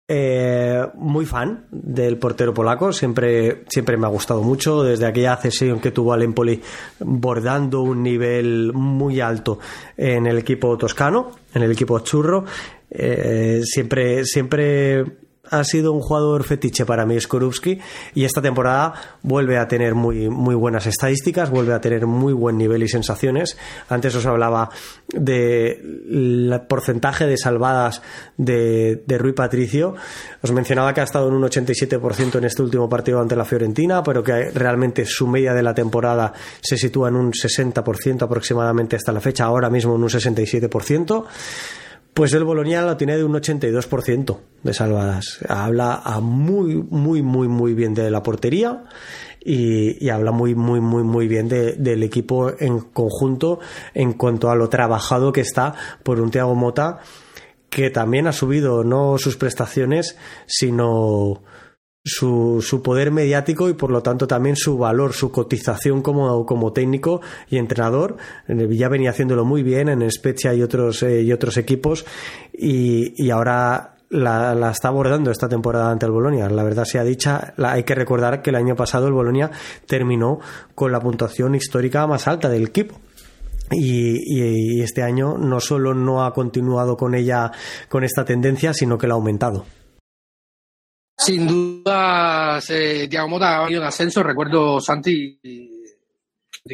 eh, muy fan del portero polaco, siempre, siempre me ha gustado mucho, desde aquella cesión que tuvo al Empoli bordando un nivel muy alto en el equipo toscano, en el equipo churro, eh, siempre, siempre ha sido un jugador fetiche para mí Skorupski y esta temporada vuelve a tener muy, muy buenas estadísticas, vuelve a tener muy buen nivel y sensaciones. Antes os hablaba del porcentaje de salvadas de, de Rui Patricio. Os mencionaba que ha estado en un 87% en este último partido ante la Fiorentina, pero que realmente su media de la temporada se sitúa en un 60% aproximadamente hasta la fecha, ahora mismo en un 67%. Pues el Bolonia lo tiene de un 82% de salvadas. Habla a muy, muy, muy, muy bien de la portería y, habla muy, muy, muy, muy bien del equipo en conjunto en cuanto a lo trabajado que está por un Thiago Mota que también ha subido no sus prestaciones, sino su, su, poder mediático y por lo tanto también su valor, su cotización como, técnico y entrenador. Ya venía haciéndolo muy bien en Spezia y otros, eh, y otros equipos y, ahora la, la, está abordando esta temporada ante el Bolonia. La verdad sea dicha, la, hay que recordar que el año pasado el Bolonia terminó con la puntuación histórica más alta del equipo. Y, este año no solo no ha continuado con ella, con esta tendencia, sino que la ha aumentado. Sin duda, eh, Mota ha venido en ascenso. Recuerdo, Santi,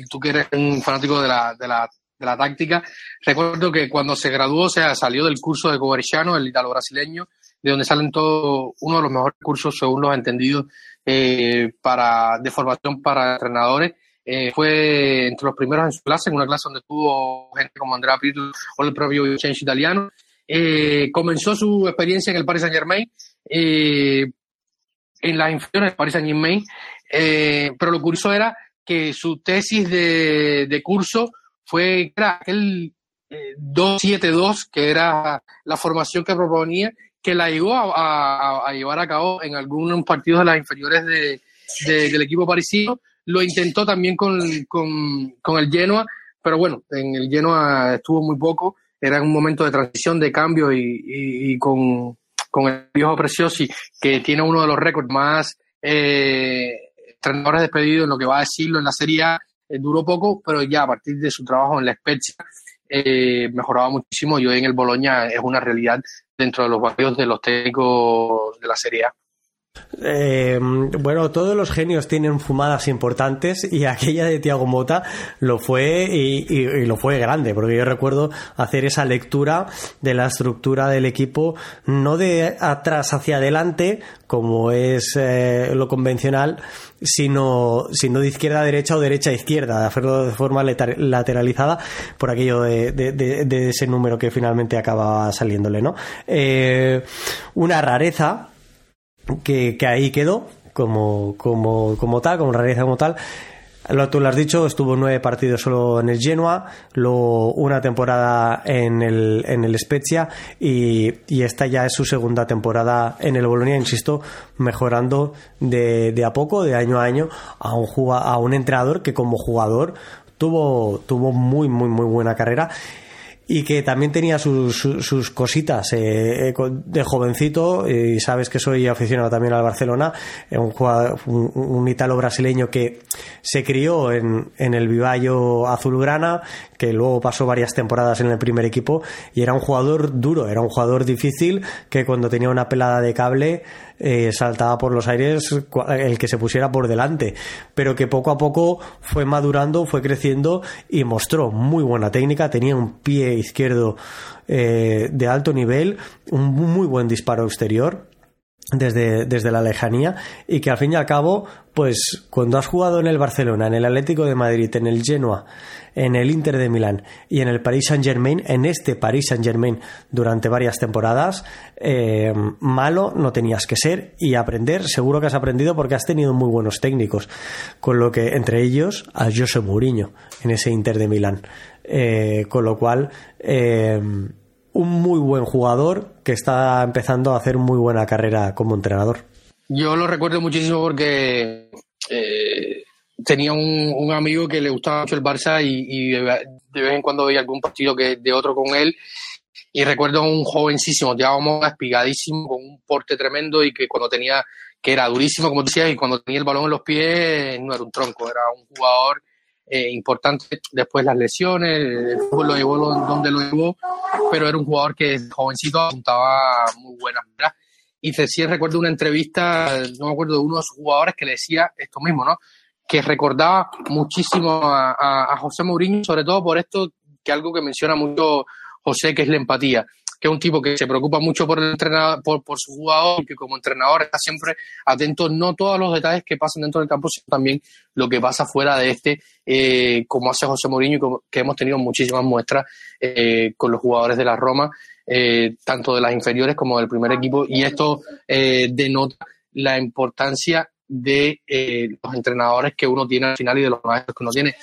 tú que eres un fanático de la, de la, de la táctica, recuerdo que cuando se graduó, o sea, salió del curso de Coverciano, el italo brasileño, de donde salen todos uno de los mejores cursos, según los entendidos, eh, para, de formación para entrenadores. Eh, fue entre los primeros en su clase, en una clase donde tuvo gente como Andrea Pirlo o el propio Vincenzo Italiano. Eh, comenzó su experiencia en el Paris Saint Germain eh, en las inferiores de Paris Saint Germain, eh, pero lo curioso era que su tesis de, curso fue era aquel 272, que era la formación que proponía, que la llegó a, llevar a cabo en algunos partidos de las inferiores del equipo parisino. Lo intentó también con, con el Genoa, pero bueno, en el Genoa estuvo muy poco, era un momento de transición, de cambio y, con, el viejo Preciosi, que tiene uno de los récords más eh, entrenadores despedidos en lo que va a decirlo en la Serie A, eh, duró poco, pero ya a partir de su trabajo en la Spezia eh, mejoraba muchísimo y hoy en el Boloña es una realidad dentro de los barrios de los técnicos de la Serie A. Eh, bueno, todos los genios tienen fumadas importantes y aquella de Tiago Mota lo fue y, lo fue grande, porque yo recuerdo hacer esa lectura de la estructura del equipo, no de atrás hacia adelante, como es eh, lo convencional, sino, sino de izquierda a derecha o derecha a izquierda, de hacerlo de forma lateralizada por aquello de, ese número que finalmente acaba saliéndole, ¿no? Eh, una rareza que, ahí quedó como, como, como tal, como rareza como tal. Lo, tú lo has dicho, estuvo nueve partidos solo en el Genoa, luego una temporada en el, en el Spezia y, y, esta ya es su segunda temporada en el Bolonia, insisto, mejorando de, de a poco, de año a año, a un, a un entrenador que como jugador tuvo, tuvo muy, muy, muy buena carrera y que también tenía sus, sus, cositas eh, eh, de jovencito y sabes que soy aficionado también al Barcelona un, un, un italo brasileño que se crió en, en el Vivallo azulgrana que luego pasó varias temporadas en el primer equipo y era un jugador duro era un jugador difícil que cuando tenía una pelada de cable eh, saltaba por los aires el que se pusiera por delante, pero que poco a poco fue madurando, fue creciendo y mostró muy buena técnica, tenía un pie izquierdo eh, de alto nivel, un muy buen disparo exterior desde, desde la lejanía y que al fin y al cabo, pues cuando has jugado en el Barcelona, en el Atlético de Madrid, en el Genoa, en el Inter de Milán y en el Paris Saint Germain, en este Paris Saint Germain durante varias temporadas, eh, malo no tenías que ser y aprender, seguro que has aprendido porque has tenido muy buenos técnicos, con lo que entre ellos a José Mourinho en ese Inter de Milán, eh, con lo cual eh, un muy buen jugador que está empezando a hacer muy buena carrera como entrenador. Yo lo recuerdo muchísimo porque eh, tenía un, amigo que le gustaba mucho el Barça y, de vez en cuando veía algún partido que de otro con él. Y recuerdo a un jovencísimo, digamos, espigadísimo, con un porte tremendo y que cuando tenía, que era durísimo, como decías, y cuando tenía el balón en los pies no era un tronco, era un jugador eh, importante después las lesiones, el fútbol lo llevó donde lo llevó, pero era un jugador que jovencito apuntaba muy buenas. Y sí recuerdo una entrevista, no me acuerdo de uno de sus jugadores que le decía esto mismo, ¿no? Que recordaba muchísimo a, a José Mourinho, sobre todo por esto, que algo que menciona mucho José, que es la empatía que es un tipo que se preocupa mucho por el entrenador, por, su jugador, que como entrenador está siempre atento no todos los detalles que pasan dentro del campo, sino también lo que pasa fuera de este, eh, como hace José Mourinho, que hemos tenido muchísimas muestras eh, con los jugadores de la Roma, eh, tanto de las inferiores como del primer equipo, y esto denota la importancia de los entrenadores que uno tiene al final y de los maestros que uno tiene.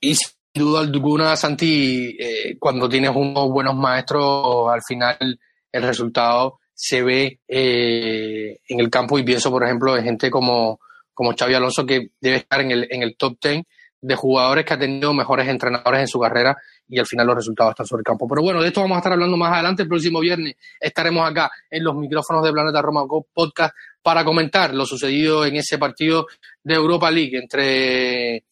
Y duda alguna, Santi, eh, cuando tienes unos buenos maestros, al final el resultado se ve eh, en el campo y pienso, por ejemplo, en gente como, como Xavi Alonso que debe estar en el, en el top 10 de jugadores que ha tenido mejores entrenadores en su carrera y al final los resultados están sobre el campo. Pero bueno, de esto vamos a estar hablando más adelante. El próximo viernes estaremos acá en los micrófonos de Planeta Roma Podcast para comentar lo sucedido en ese partido de Europa League entre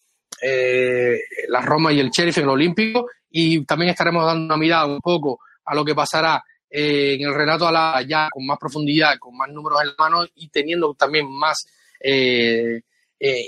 eh, la Roma y el Sheriff en el Olímpico y también estaremos dando una mirada un poco a lo que pasará eh, en el Renato la ya con más profundidad, con más números en la mano y teniendo también más eh,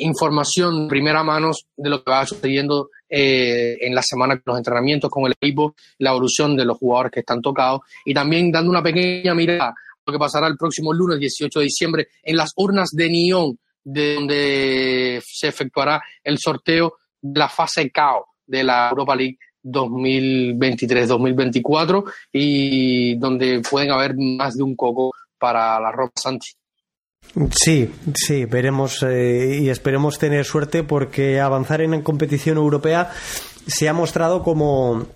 información primera mano de lo que va sucediendo en la semana con los entrenamientos con el equipo, la evolución de los jugadores que están tocados y también dando una pequeña mirada a lo que pasará el próximo lunes 18 de diciembre en las urnas de Nión de donde se efectuará el sorteo de la fase KO de la Europa League 2023-2024 y donde pueden haber más de un coco para la Roma Santi. Sí, sí, veremos eh, y esperemos tener suerte porque avanzar en competición europea se ha mostrado como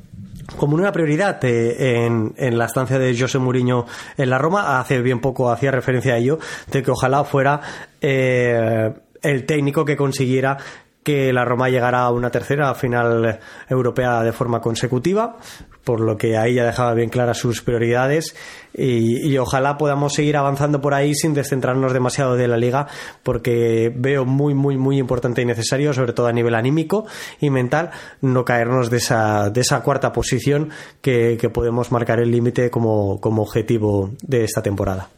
como una prioridad eh, en, la estancia de José Mourinho en la Roma. Hace bien poco hacía referencia a ello, de que ojalá fuera eh, el técnico que consiguiera que la Roma llegara a una tercera final europea de forma consecutiva, por lo que ahí ya dejaba bien claras sus prioridades y, ojalá podamos seguir avanzando por ahí sin descentrarnos demasiado de la liga, porque veo muy, muy, muy importante y necesario, sobre todo a nivel anímico y mental, no caernos de esa, de esa cuarta posición que, podemos marcar el límite como, como objetivo de esta temporada.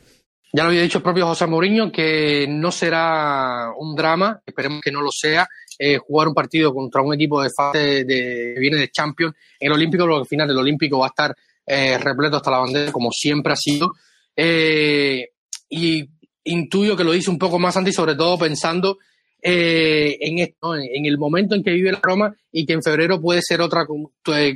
Ya lo había dicho el propio José Mourinho que no será un drama, esperemos que no lo sea, eh, jugar un partido contra un equipo de fase de, viene de Champions en el Olímpico, porque al final del Olímpico va a estar eh, repleto hasta la bandera, como siempre ha sido. Eh, y intuyo que lo dice un poco más antes, sobre todo pensando en esto, en el momento en que vive la Roma y que en febrero puede ser otra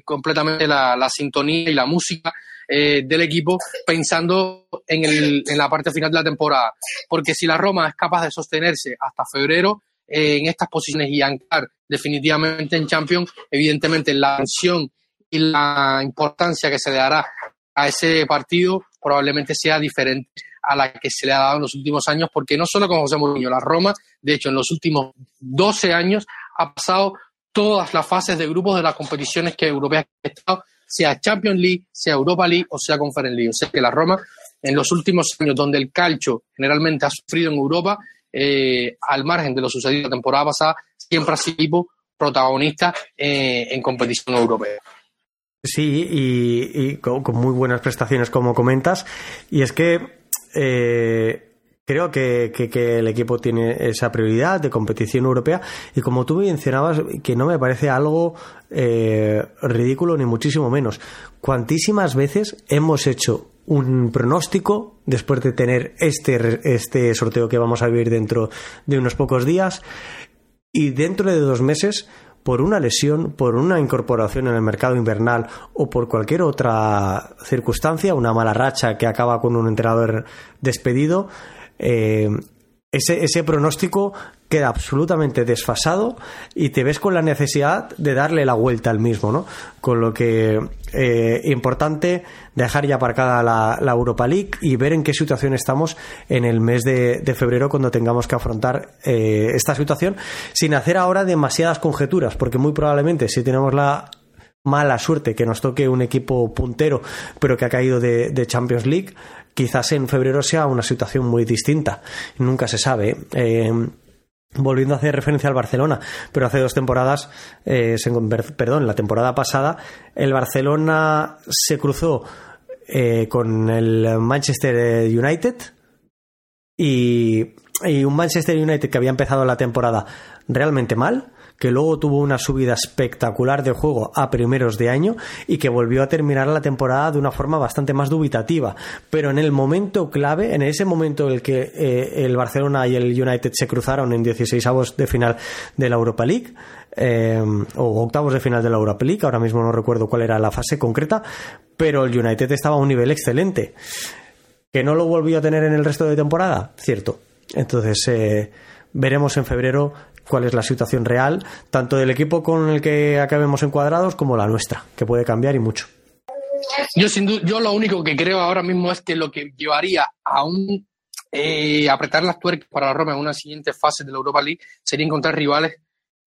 completamente la sintonía y la música del equipo pensando en, el, en la parte final de la temporada. Porque si la Roma es capaz de sostenerse hasta febrero, en estas posiciones y anclar definitivamente en Champions, evidentemente la tensión y la importancia que se le dará a ese partido probablemente sea diferente a la que se le ha dado en los últimos años, porque no solo con José Mourinho, la Roma, de hecho, en los últimos 12 años ha pasado todas las fases de grupos de las competiciones que europeas ha estado, sea Champions League, sea Europa League o sea Conference League. O sea que la Roma, en los últimos años, donde el calcio generalmente ha sufrido en Europa, eh, al margen de lo sucedido la temporada pasada, siempre ha sido protagonista eh, en competición europea. Sí, y, con, muy buenas prestaciones, como comentas. Y es que eh, creo que, el equipo tiene esa prioridad de competición europea. Y como tú mencionabas, que no me parece algo ridículo, ni muchísimo menos. Cuantísimas veces hemos hecho un pronóstico después de tener este, este sorteo que vamos a vivir dentro de unos pocos días y dentro de dos meses por una lesión, por una incorporación en el mercado invernal o por cualquier otra circunstancia, una mala racha que acaba con un entrenador despedido, eh, ese, ese pronóstico queda absolutamente desfasado y te ves con la necesidad de darle la vuelta al mismo, ¿no? Con lo que eh, importante dejar ya aparcada la, Europa League y ver en qué situación estamos en el mes de, febrero cuando tengamos que afrontar eh, esta situación sin hacer ahora demasiadas conjeturas, porque muy probablemente si tenemos la mala suerte que nos toque un equipo puntero pero que ha caído de Champions League quizás en febrero sea una situación muy distinta. Nunca se sabe. Eh, volviendo a hacer referencia al Barcelona, pero hace dos temporadas, eh, perdón, la temporada pasada, el Barcelona se cruzó eh, con el Manchester United y, y un Manchester United que había empezado la temporada realmente mal que luego tuvo una subida espectacular de juego a primeros de año y que volvió a terminar la temporada de una forma bastante más dubitativa. Pero en el momento clave, en ese momento en el que eh, el Barcelona y el United se cruzaron en 16 avos de final de la Europa League, eh, o octavos de final de la Europa League, ahora mismo no recuerdo cuál era la fase concreta, pero el United estaba a un nivel excelente. ¿Que no lo volvió a tener en el resto de temporada? Cierto. Entonces, eh, veremos en febrero cuál es la situación real, tanto del equipo con el que acabemos encuadrados como la nuestra, que puede cambiar y mucho. Yo, sin yo lo único que creo ahora mismo es que lo que llevaría a eh, apretar las tuercas para la Roma en una siguiente fase de la Europa League sería encontrar rivales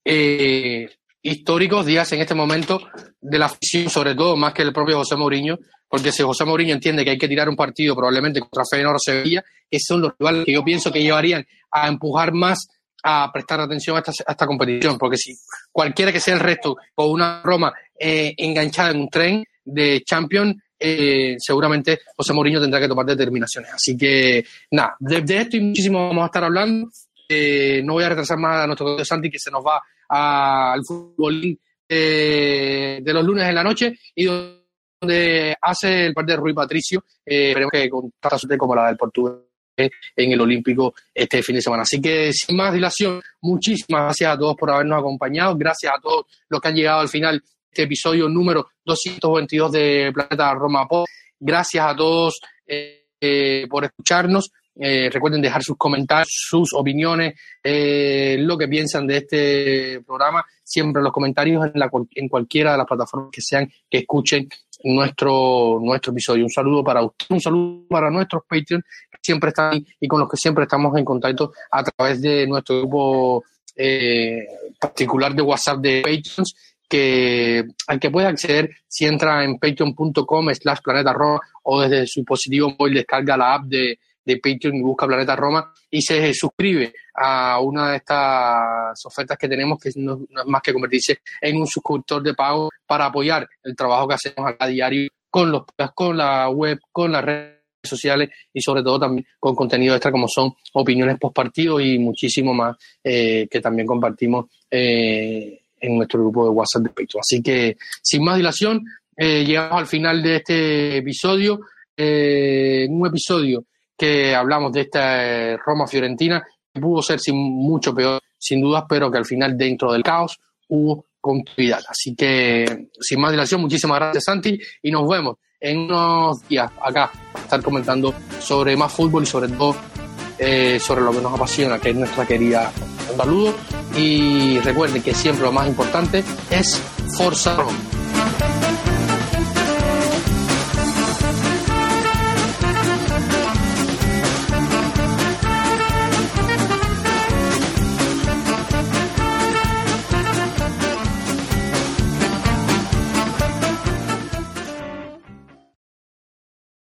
eh, históricos, días en este momento de la afición, sobre todo más que el propio José Mourinho, porque si José Mourinho entiende que hay que tirar un partido probablemente contra Feyenoord o Sevilla, esos son los rivales que yo pienso que llevarían a empujar más a prestar atención a esta, competición, porque si cualquiera que sea el resto o una Roma eh, enganchada en un tren de Champions, eh, seguramente José Mourinho tendrá que tomar determinaciones. Así que, nada, de, esto y muchísimo vamos a estar hablando. Eh, no voy a retrasar más a nuestro Santi, que se nos va al fútbol de los lunes en la noche y donde hace el partido de Rui Patricio. esperemos que con tanta suerte como la del Portugal en el Olímpico este fin de semana. Así que sin más dilación, muchísimas gracias a todos por habernos acompañado, gracias a todos los que han llegado al final de este episodio número 222 de Planeta Roma Pop, gracias a todos eh, por escucharnos. recuerden dejar sus comentarios, sus opiniones, lo que piensan de este programa, siempre los comentarios en, la, en cualquiera de las plataformas que sean que escuchen nuestro, nuestro episodio. Un saludo para usted, un saludo para nuestros Patreon que siempre están y con los que siempre estamos en contacto a través de nuestro grupo eh, particular de WhatsApp de Patreons que al que puede acceder si entra en patreon.com slash planeta o desde su dispositivo móvil descarga la app de, de Patreon y busca Planeta Roma y se suscribe a una de estas ofertas que tenemos que es más que convertirse en un suscriptor de pago para apoyar el trabajo que hacemos a diario con los con la web, con las redes sociales y sobre todo también con contenido extra como son opiniones post partido y muchísimo más eh, que también compartimos eh, en nuestro grupo de WhatsApp de Patreon. Así que sin más dilación, eh, llegamos al final de este episodio, un episodio que hablamos de esta Roma-Fiorentina, que pudo ser sin, mucho peor, sin dudas, pero que al final dentro del caos hubo continuidad. Así que, sin más dilación, muchísimas gracias Santi y nos vemos en unos días acá para estar comentando sobre más fútbol y sobre todo eh, sobre lo que nos apasiona, que es nuestra querida Un saludo y recuerden que siempre lo más importante es Forza Roma.